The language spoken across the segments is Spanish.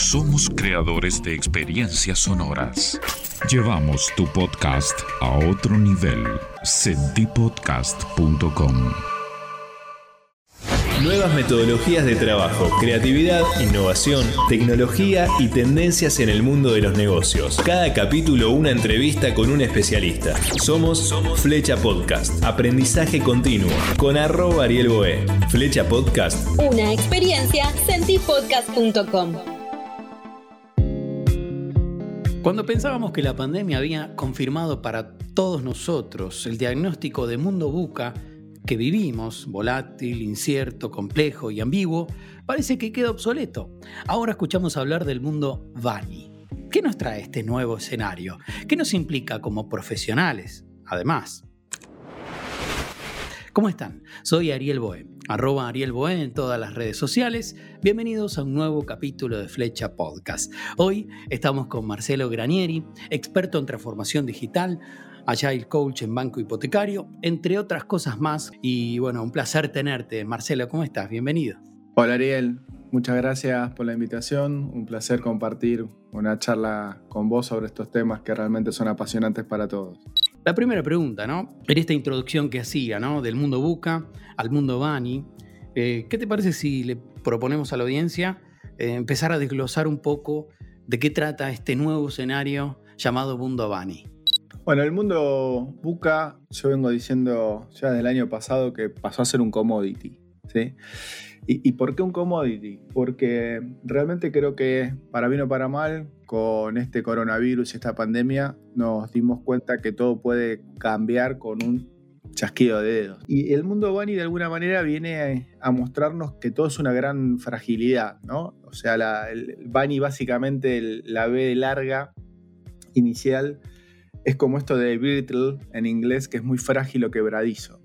somos creadores de experiencias sonoras. Llevamos tu podcast a otro nivel. Sentipodcast.com Nuevas metodologías de trabajo, creatividad, innovación, tecnología y tendencias en el mundo de los negocios. Cada capítulo una entrevista con un especialista. Somos Flecha Podcast, aprendizaje continuo, con arroba Ariel Boé. Flecha Podcast. Una experiencia, sentipodcast.com. Cuando pensábamos que la pandemia había confirmado para todos nosotros el diagnóstico de mundo buca, que vivimos, volátil, incierto, complejo y ambiguo, parece que queda obsoleto. Ahora escuchamos hablar del mundo Vani. ¿Qué nos trae este nuevo escenario? ¿Qué nos implica como profesionales? Además. ¿Cómo están? Soy Ariel Boe, arroba Ariel Boe en todas las redes sociales. Bienvenidos a un nuevo capítulo de Flecha Podcast. Hoy estamos con Marcelo Granieri, experto en transformación digital, Agile Coach en Banco Hipotecario, entre otras cosas más. Y bueno, un placer tenerte. Marcelo, ¿cómo estás? Bienvenido. Hola Ariel, muchas gracias por la invitación. Un placer compartir una charla con vos sobre estos temas que realmente son apasionantes para todos. La primera pregunta, ¿no? En esta introducción que hacía, ¿no? Del mundo Buca al mundo Bani, eh, ¿qué te parece si le proponemos a la audiencia eh, empezar a desglosar un poco de qué trata este nuevo escenario llamado mundo Bani? Bueno, el mundo Buca, yo vengo diciendo ya del año pasado que pasó a ser un commodity. ¿sí? ¿Y, por qué un commodity? Porque realmente creo que, para bien o para mal, con este coronavirus y esta pandemia, nos dimos cuenta que todo puede cambiar con un chasquido de dedos. Y el mundo Bani de alguna manera viene a, mostrarnos que todo es una gran fragilidad, ¿no? O sea, el Bani básicamente, la B larga inicial, es como esto de brittle en inglés, que es muy frágil o quebradizo.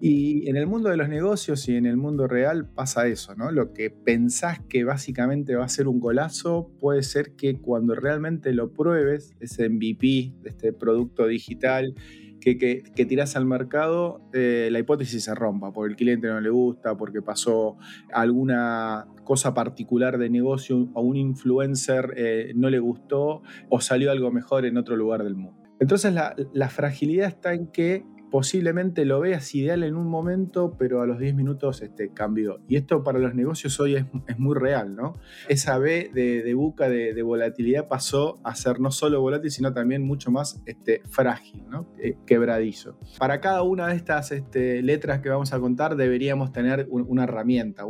Y en el mundo de los negocios y en el mundo real pasa eso, ¿no? Lo que pensás que básicamente va a ser un golazo puede ser que cuando realmente lo pruebes, ese MVP este producto digital que, que, tiras al mercado, eh, la hipótesis se rompa, porque el cliente no le gusta, porque pasó alguna cosa particular de negocio, a un influencer eh, no le gustó o salió algo mejor en otro lugar del mundo. Entonces la, fragilidad está en que posiblemente lo veas ideal en un momento, pero a los 10 minutos este, cambió. Y esto para los negocios hoy es, muy real, ¿no? Esa B de, buca de, volatilidad pasó a ser no solo volátil, sino también mucho más este, frágil, ¿no? Eh, quebradizo. Para cada una de estas este, letras que vamos a contar deberíamos tener una herramienta,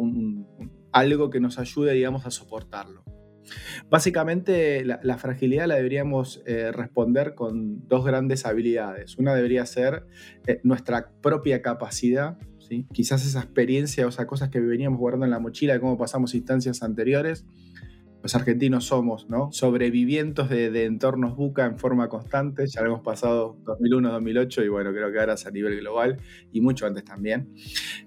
algo que nos ayude, digamos, a soportarlo. Básicamente la, fragilidad la deberíamos eh, responder con dos grandes habilidades. Una debería ser eh, nuestra propia capacidad, quizás esa experiencia o esas cosas que veníamos guardando en la mochila de cómo pasamos instancias anteriores los argentinos somos ¿no? sobrevivientes de, entornos buca en forma constante, ya lo hemos pasado 2001, 2008 y bueno, creo que ahora es a nivel global y mucho antes también.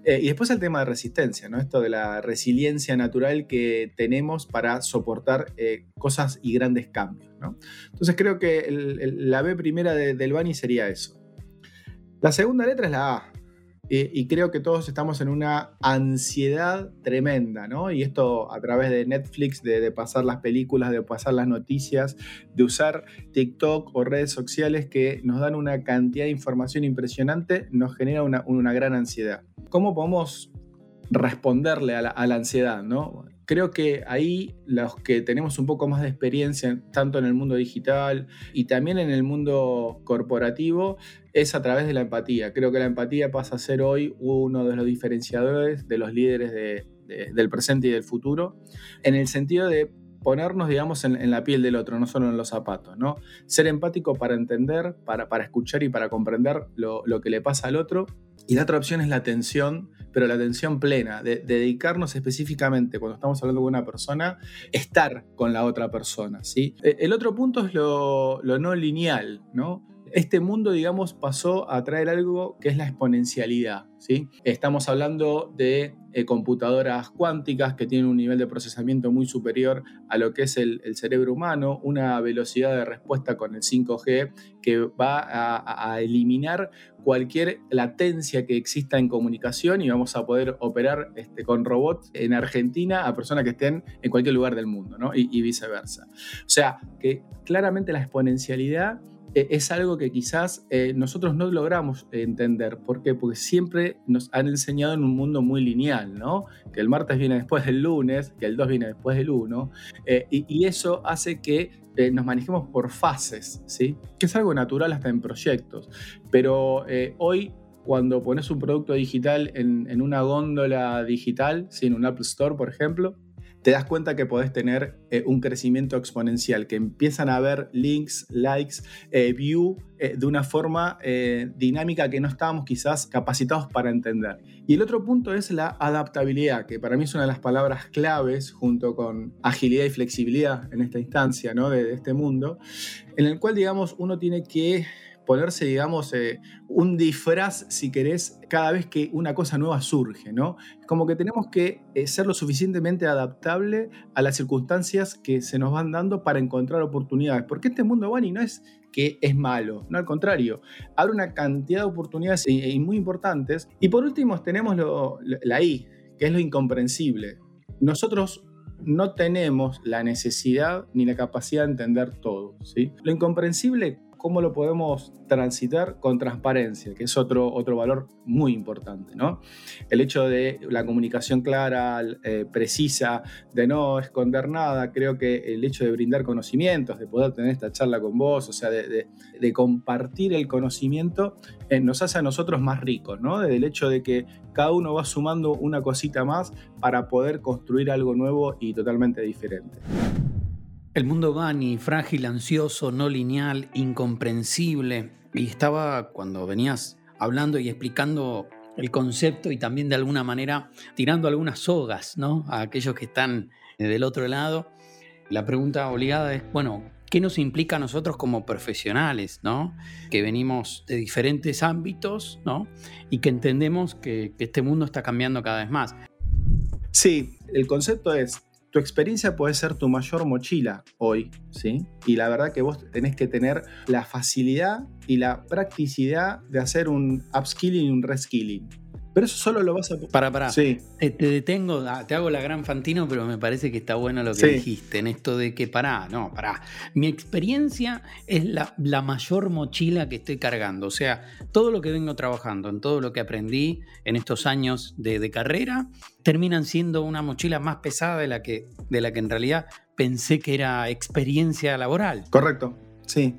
Eh, y después el tema de resistencia, ¿no? esto de la resiliencia natural que tenemos para soportar eh, cosas y grandes cambios. ¿no? Entonces creo que la B primera del Bani sería eso. La segunda letra es la A, y creo que todos estamos en una ansiedad tremenda, ¿no? Y esto a través de Netflix, de, pasar las películas, de pasar las noticias, de usar TikTok o redes sociales que nos dan una cantidad de información impresionante, nos genera una, gran ansiedad. ¿Cómo podemos responderle a la, a la ansiedad, ¿no? creo que ahí los que tenemos un poco más de experiencia, tanto en el mundo digital y también en el mundo corporativo, es a través de la empatía. Creo que la empatía pasa a ser hoy uno de los diferenciadores de los líderes del presente y del futuro, en el sentido de ponernos, digamos, en, la piel del otro, no solo en los zapatos, ¿no? Ser empático para entender, para, para escuchar y para comprender lo, lo, que le pasa al otro. Y la otra opción es la atención, pero la atención plena, de, dedicarnos específicamente, cuando estamos hablando con una persona, estar con la otra persona, ¿sí? E, el otro punto es lo, lo no lineal, ¿no? Este mundo, digamos, pasó a traer algo que es la exponencialidad. Estamos hablando de eh, computadoras cuánticas que tienen un nivel de procesamiento muy superior a lo que es el, cerebro humano, una velocidad de respuesta con el 5G que va a, eliminar cualquier latencia que exista en comunicación y vamos a poder operar este, con robots en Argentina a personas que estén en cualquier lugar del mundo, ¿no? y viceversa. O sea, que claramente la exponencialidad e, es algo que quizás eh, nosotros no logramos entender. ¿Por qué? Porque siempre nos han enseñado en un mundo muy lineal, ¿no? Que el martes viene después del lunes, que el 2 viene después del 1, eh, y, eso hace que eh, nos manejemos por fases, ¿sí? Que es algo natural hasta en proyectos. Pero hoy cuando pones un producto digital en, una góndola digital, en un Apple Store, por ejemplo, te das cuenta que podés tener eh, un crecimiento exponencial, que empiezan a haber links, likes, eh, view eh, de una forma dinámica que no estábamos quizás capacitados para entender. Y el otro punto es la adaptabilidad, que para mí es una de las palabras claves junto con agilidad y flexibilidad en esta instancia ¿no? de este mundo, en el cual digamos uno tiene que ponerse, digamos, eh, un disfraz, si querés, cada vez que una cosa nueva surge, ¿no? Como que tenemos que eh, ser lo suficientemente adaptable a las circunstancias que se nos van dando para encontrar oportunidades, porque este mundo, Bunny, no es que es malo, no al contrario, abre una cantidad de oportunidades y, muy importantes. Y por último tenemos la I, que es lo incomprensible. Nosotros no tenemos la necesidad ni la capacidad de entender todo. ¿sí? Lo incomprensible cómo lo podemos transitar con transparencia, que es otro, otro valor muy importante. ¿no? El hecho de la comunicación clara, eh, precisa, de no esconder nada, creo que el hecho de brindar conocimientos, de poder tener esta charla con vos, o sea, de, compartir el conocimiento, eh, nos hace a nosotros más ricos, ¿no? Desde el hecho de que cada uno va sumando una cosita más para poder construir algo nuevo y totalmente diferente. El mundo Bani, frágil, ansioso, no lineal, incomprensible. Y estaba cuando venías hablando y explicando el concepto y también de alguna manera tirando algunas sogas ¿no? a aquellos que están del otro lado. La pregunta obligada es, bueno, ¿qué nos implica a nosotros como profesionales, ¿no? que venimos de diferentes ámbitos ¿no? y que entendemos que este mundo está cambiando cada vez más? Sí, el concepto es, tu experiencia puede ser tu mayor mochila hoy, ¿sí? Y la verdad que vos tenés que tener la facilidad y la practicidad de hacer un upskilling y un reskilling. Pero eso solo lo vas a... Para, para. Sí. Te, detengo, ah, te hago la gran Fantino, pero me parece que está bueno lo que dijiste en esto de que pará, no, pará. Mi experiencia es la, mayor mochila que estoy cargando. O sea, todo lo que vengo trabajando, en todo lo que aprendí en estos años de, carrera, terminan siendo una mochila más pesada de la, que, de la que en realidad pensé que era experiencia laboral. Correcto, sí.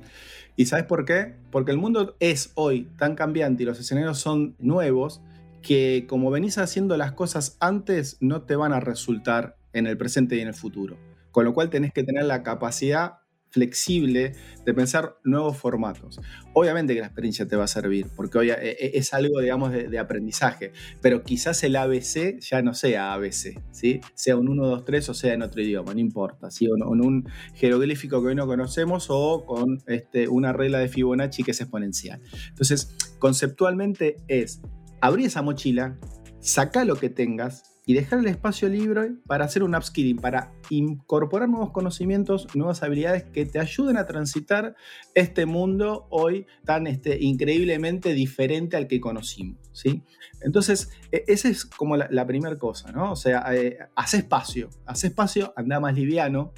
¿Y sabes por qué? Porque el mundo es hoy tan cambiante y los escenarios son nuevos que como venís haciendo las cosas antes no te van a resultar en el presente y en el futuro. Con lo cual tenés que tener la capacidad flexible de pensar nuevos formatos. Obviamente que la experiencia te va a servir, porque hoy eh, eh, es algo, digamos, de, aprendizaje, pero quizás el ABC ya no sea ABC, ¿sí? sea un 1, 2, 3 o sea en otro idioma, no importa, ¿sí? o en un jeroglífico que hoy no conocemos o con este, una regla de Fibonacci que es exponencial. Entonces, conceptualmente es abrí esa mochila, saca lo que tengas y dejar el espacio libre para hacer un upskilling, para incorporar nuevos conocimientos, nuevas habilidades que te ayuden a transitar este mundo hoy tan este, increíblemente diferente al que conocimos. ¿sí? Entonces, e, esa es como la, primera cosa, ¿no? O sea, eh, espacio, haz espacio, anda más liviano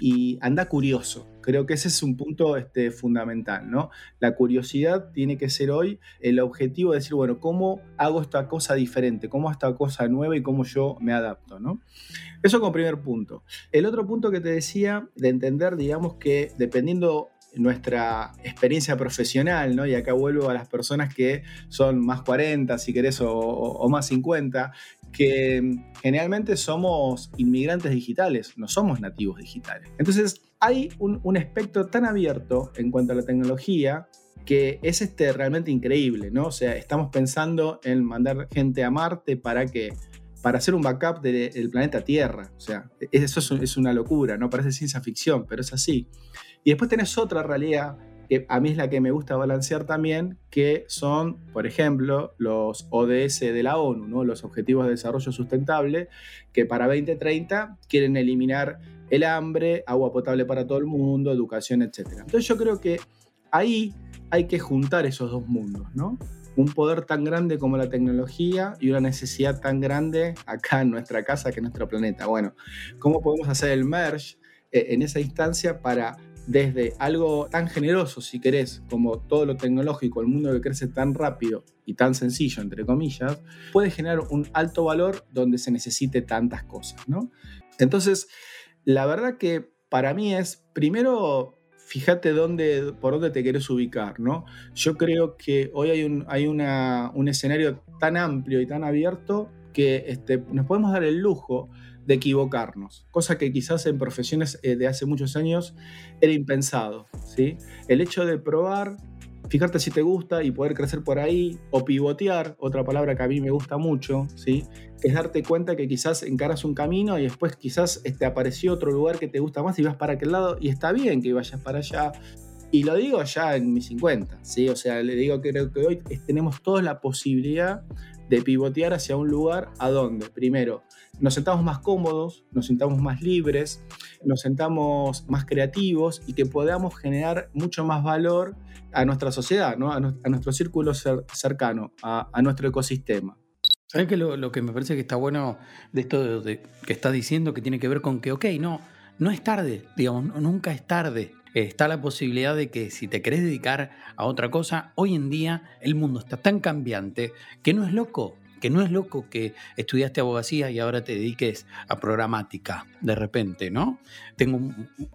y anda curioso. Creo que ese es un punto este, fundamental, ¿no? La curiosidad tiene que ser hoy el objetivo de decir, bueno, ¿cómo hago esta cosa diferente? ¿Cómo esta cosa nueva y cómo yo me adapto, ¿no? Eso como primer punto. El otro punto que te decía, de entender, digamos, que dependiendo nuestra experiencia profesional, ¿no? Y acá vuelvo a las personas que son más 40, si querés, o, más 50, que generalmente somos inmigrantes digitales, no somos nativos digitales. Entonces, hay un, espectro tan abierto en cuanto a la tecnología que es este, realmente increíble, ¿no? O sea, estamos pensando en mandar gente a Marte para que para hacer un backup del planeta Tierra. O sea, eso es, es, una locura, ¿no? Parece ciencia ficción, pero es así. Y después tenés otra realidad que a mí es la que me gusta balancear también, que son, por ejemplo, los ODS de la ONU, los Objetivos de Desarrollo Sustentable, que para 2030 quieren eliminar el hambre, agua potable para todo el mundo, educación, etc. Entonces yo creo que ahí hay que juntar esos dos mundos, ¿no? Un poder tan grande como la tecnología y una necesidad tan grande acá en nuestra casa que en nuestro planeta. Bueno, ¿cómo podemos hacer el merge eh, en esa instancia para desde algo tan generoso, si querés, como todo lo tecnológico, el mundo que crece tan rápido y tan sencillo, entre comillas, puede generar un alto valor donde se necesite tantas cosas, ¿no? Entonces, la verdad que para mí es, primero, fíjate dónde, por dónde te querés ubicar, ¿no? Yo creo que hoy hay un, hay un escenario tan amplio y tan abierto que este, nos podemos dar el lujo de equivocarnos, cosa que quizás en profesiones eh, de hace muchos años era impensado, ¿sí? El hecho de probar, fijarte si te gusta y poder crecer por ahí, o pivotear, otra palabra que a mí me gusta mucho, ¿sí? Es darte cuenta que quizás encaras un camino y después quizás este, apareció otro lugar que te gusta más y vas para aquel lado y está bien que vayas para allá. Y lo digo ya en mis 50, ¿sí? O sea, le digo que creo que hoy tenemos toda la posibilidad de pivotear hacia un lugar a donde, primero, nos sentamos más cómodos, nos sentamos más libres, nos sentamos más creativos y que podamos generar mucho más valor a nuestra sociedad, ¿no? a, nuestro círculo cercano, a, nuestro ecosistema. ¿Sabes que lo, que me parece que está bueno de esto de, que estás diciendo que tiene que ver con que, ok, no, no es tarde, digamos, nunca es tarde. Está la posibilidad de que si te querés dedicar a otra cosa, hoy en día el mundo está tan cambiante que no es loco que no es loco que estudiaste abogacía y ahora te dediques a programática de repente, ¿no? Tengo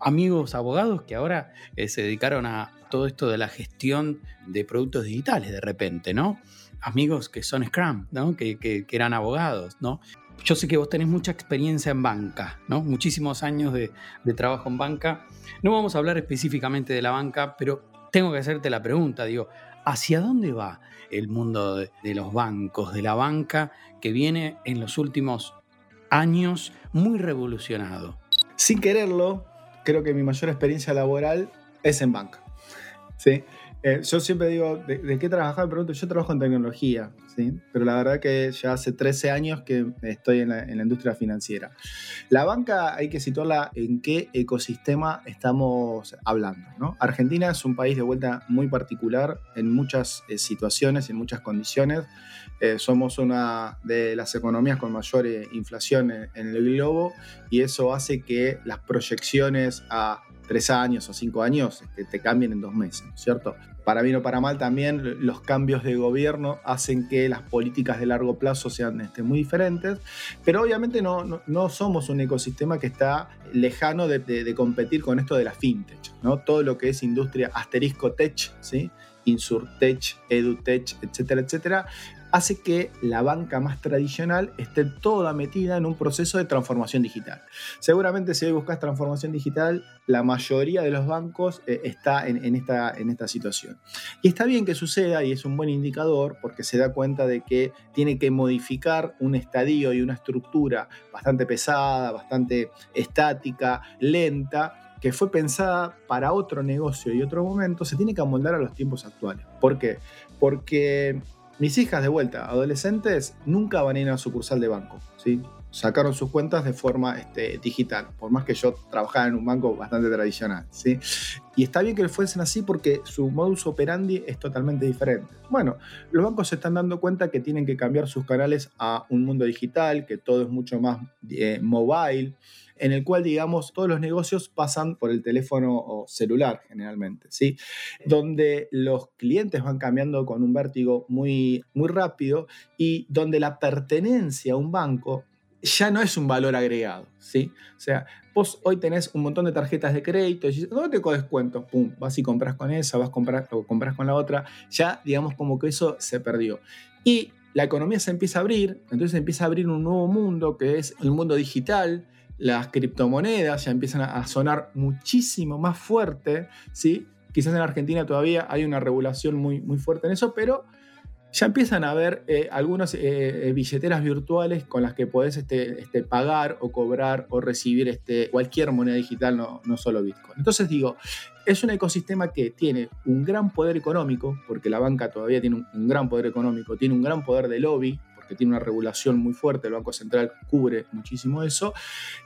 amigos abogados que ahora eh, se dedicaron a todo esto de la gestión de productos digitales de repente, ¿no? Amigos que son Scrum, ¿no? Que, eran abogados, ¿no? Yo sé que vos tenés mucha experiencia en banca, ¿no? Muchísimos años de, de trabajo en banca. No vamos a hablar específicamente de la banca, pero tengo que hacerte la pregunta, digo, ¿hacia dónde va el mundo de, los bancos, de la banca, que viene en los últimos años muy revolucionado. Sin quererlo, creo que mi mayor experiencia laboral es en banca. ¿sí? Eh, yo siempre digo, ¿de, qué trabajaba? Me pregunto, yo trabajo en tecnología, ¿sí? pero la verdad que ya hace 13 años que estoy en la, industria financiera. La banca hay que situarla en qué ecosistema estamos hablando. ¿no? Argentina es un país de vuelta muy particular en muchas eh, situaciones en muchas condiciones. Eh, somos una de las economías con mayor inflación en, en el globo y eso hace que las proyecciones a tres años o cinco años te, te cambien en dos meses, ¿cierto? Para bien o para mal también los cambios de gobierno hacen que las políticas de largo plazo sean este, muy diferentes, pero obviamente no, no, somos un ecosistema que está lejano de, de, competir con esto de la fintech, ¿no? Todo lo que es industria asterisco tech, ¿sí? Insurtech, EduTech, etcétera, etcétera, hace que la banca más tradicional esté toda metida en un proceso de transformación digital. Seguramente si hoy buscas transformación digital, la mayoría de los bancos eh, está en, esta, en esta situación. Y está bien que suceda y es un buen indicador porque se da cuenta de que tiene que modificar un estadio y una estructura bastante pesada, bastante estática, lenta, que fue pensada para otro negocio y otro momento, se tiene que amoldar a los tiempos actuales. ¿Por qué? Porque mis hijas de vuelta, adolescentes, nunca van a ir a una sucursal de banco, ¿sí? Sacaron sus cuentas de forma este, digital, por más que yo trabajara en un banco bastante tradicional, ¿sí? Y está bien que fuesen así porque su modus operandi es totalmente diferente. Bueno, los bancos se están dando cuenta que tienen que cambiar sus canales a un mundo digital, que todo es mucho más eh, mobile, en el cual, digamos, todos los negocios pasan por el teléfono celular generalmente, ¿sí? Donde los clientes van cambiando con un vértigo muy, muy rápido y donde la pertenencia a un banco ya no es un valor agregado, ¿sí? O sea, vos hoy tenés un montón de tarjetas de crédito y ¿dónde te descuentos? Pum, vas y compras con esa, vas a comprar, o compras con la otra, ya digamos como que eso se perdió. Y la economía se empieza a abrir, entonces empieza a abrir un nuevo mundo que es el mundo digital, las criptomonedas ya empiezan a sonar muchísimo más fuerte, ¿sí? Quizás en Argentina todavía hay una regulación muy, muy fuerte en eso, pero ya empiezan a haber eh, algunas eh, eh, billeteras virtuales con las que podés este, este, pagar o cobrar o recibir este, cualquier moneda digital, no, no solo Bitcoin. Entonces digo, es un ecosistema que tiene un gran poder económico, porque la banca todavía tiene un, un gran poder económico, tiene un gran poder de lobby, porque tiene una regulación muy fuerte, el Banco Central cubre muchísimo eso,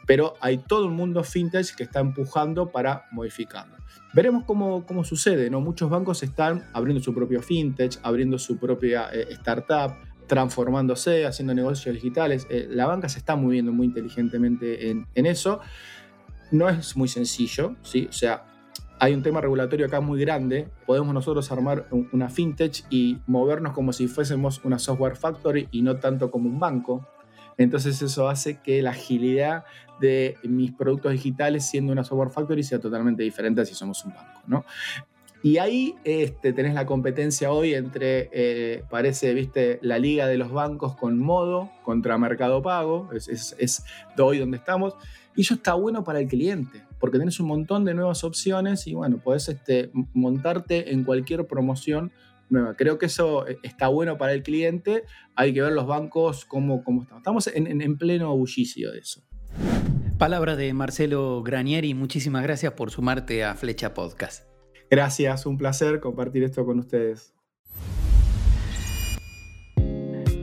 pero hay todo un mundo fintech que está empujando para modificarlo. Veremos cómo, cómo sucede, ¿no? Muchos bancos están abriendo su propio fintech, abriendo su propia eh, startup, transformándose, haciendo negocios digitales. Eh, la banca se está moviendo muy inteligentemente en, en, eso. No es muy sencillo, ¿sí? O sea, hay un tema regulatorio acá muy grande. Podemos nosotros armar una fintech y movernos como si fuésemos una software factory y no tanto como un banco. Entonces eso hace que la agilidad de mis productos digitales siendo una software factory sea totalmente diferente si somos un banco, ¿no? Y ahí este, tenés la competencia hoy entre, eh, parece, viste, la liga de los bancos con modo contra Mercado Pago, es, es, es de hoy donde estamos, y eso está bueno para el cliente, porque tenés un montón de nuevas opciones y bueno, podés este, montarte en cualquier promoción nueva. Creo que eso eh, está bueno para el cliente, hay que ver los bancos cómo, cómo están. Estamos en, en pleno bullicio de eso. Palabra de Marcelo Granieri, muchísimas gracias por sumarte a Flecha Podcast. Gracias, un placer compartir esto con ustedes.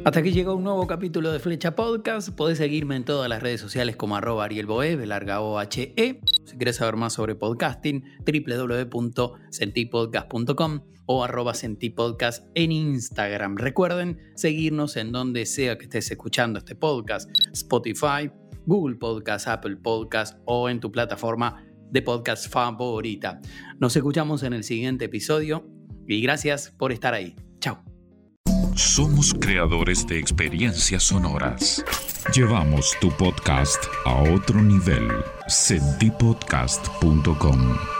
Hasta aquí llegó un nuevo capítulo de Flecha Podcast. Podés seguirme en todas las redes sociales como arroba arielboe, larga O-H-E. Si querés saber más sobre podcasting, www.sentipodcast.com o arroba sentipodcast en Instagram. Recuerden seguirnos en donde sea que estés escuchando este podcast, Spotify, Google Podcast, Apple Podcast o en tu plataforma de podcast favorita. Nos escuchamos en el siguiente episodio y gracias por estar ahí. Somos creadores de experiencias sonoras. Llevamos tu podcast a otro nivel. Sentipodcast.com